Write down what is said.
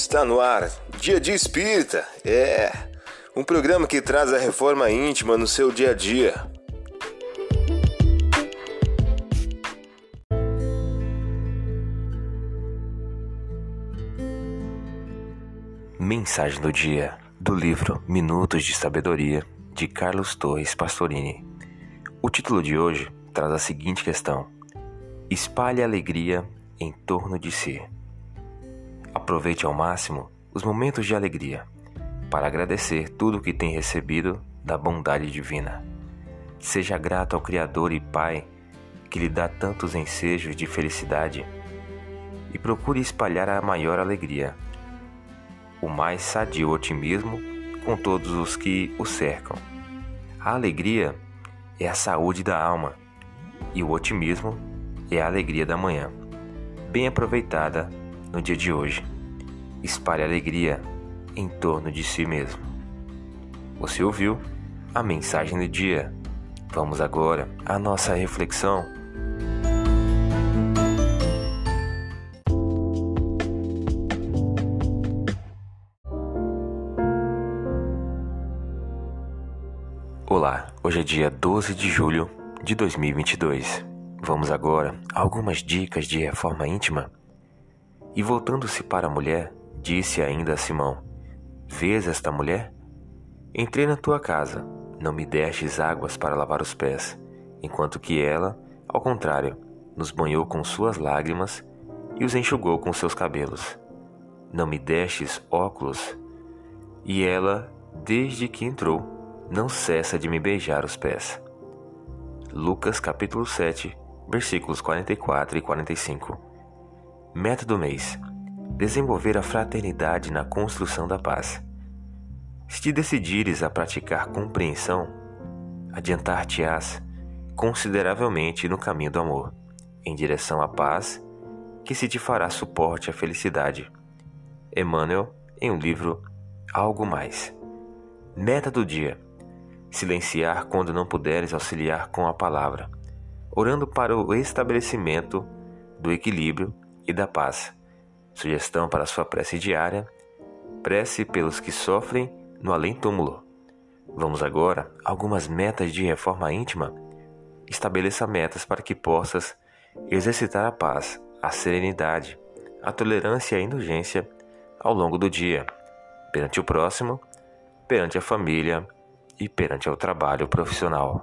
Está no ar, Dia de Espírita. É um programa que traz a reforma íntima no seu dia a dia. Mensagem do dia do livro Minutos de Sabedoria de Carlos Torres Pastorini. O título de hoje traz a seguinte questão: Espalhe alegria em torno de si. Aproveite ao máximo os momentos de alegria para agradecer tudo o que tem recebido da bondade divina. Seja grato ao Criador e Pai que lhe dá tantos ensejos de felicidade e procure espalhar a maior alegria, o mais sadio otimismo com todos os que o cercam. A alegria é a saúde da alma e o otimismo é a alegria da manhã, bem aproveitada no dia de hoje. Espalhe alegria em torno de si mesmo. Você ouviu a mensagem do dia. Vamos agora à nossa reflexão. Olá, hoje é dia 12 de julho de 2022. Vamos agora a algumas dicas de reforma íntima e voltando-se para a mulher, disse ainda a Simão: Vês esta mulher? Entrei na tua casa, não me destes águas para lavar os pés, enquanto que ela, ao contrário, nos banhou com suas lágrimas e os enxugou com seus cabelos. Não me destes óculos, e ela, desde que entrou, não cessa de me beijar os pés. Lucas capítulo 7, versículos 44 e 45. Meta do mês: desenvolver a fraternidade na construção da paz. Se te decidires a praticar compreensão, adiantar-te-ás consideravelmente no caminho do amor, em direção à paz, que se te fará suporte à felicidade. Emmanuel, em um livro Algo Mais. Meta do dia: silenciar quando não puderes auxiliar com a palavra, orando para o estabelecimento do equilíbrio e da paz. Sugestão para sua prece diária: prece pelos que sofrem no além-túmulo. Vamos agora a algumas metas de reforma íntima. Estabeleça metas para que possas exercitar a paz, a serenidade, a tolerância e a indulgência ao longo do dia, perante o próximo, perante a família e perante o trabalho profissional.